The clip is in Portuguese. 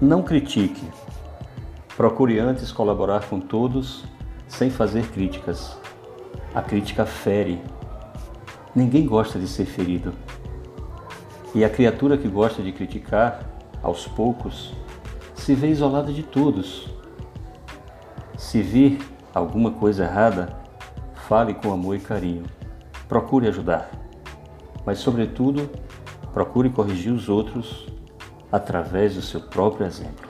Não critique. Procure antes colaborar com todos sem fazer críticas. A crítica fere. Ninguém gosta de ser ferido. E a criatura que gosta de criticar, aos poucos, se vê isolada de todos. Se vir alguma coisa errada, fale com amor e carinho. Procure ajudar. Mas, sobretudo, procure corrigir os outros através do seu próprio exemplo.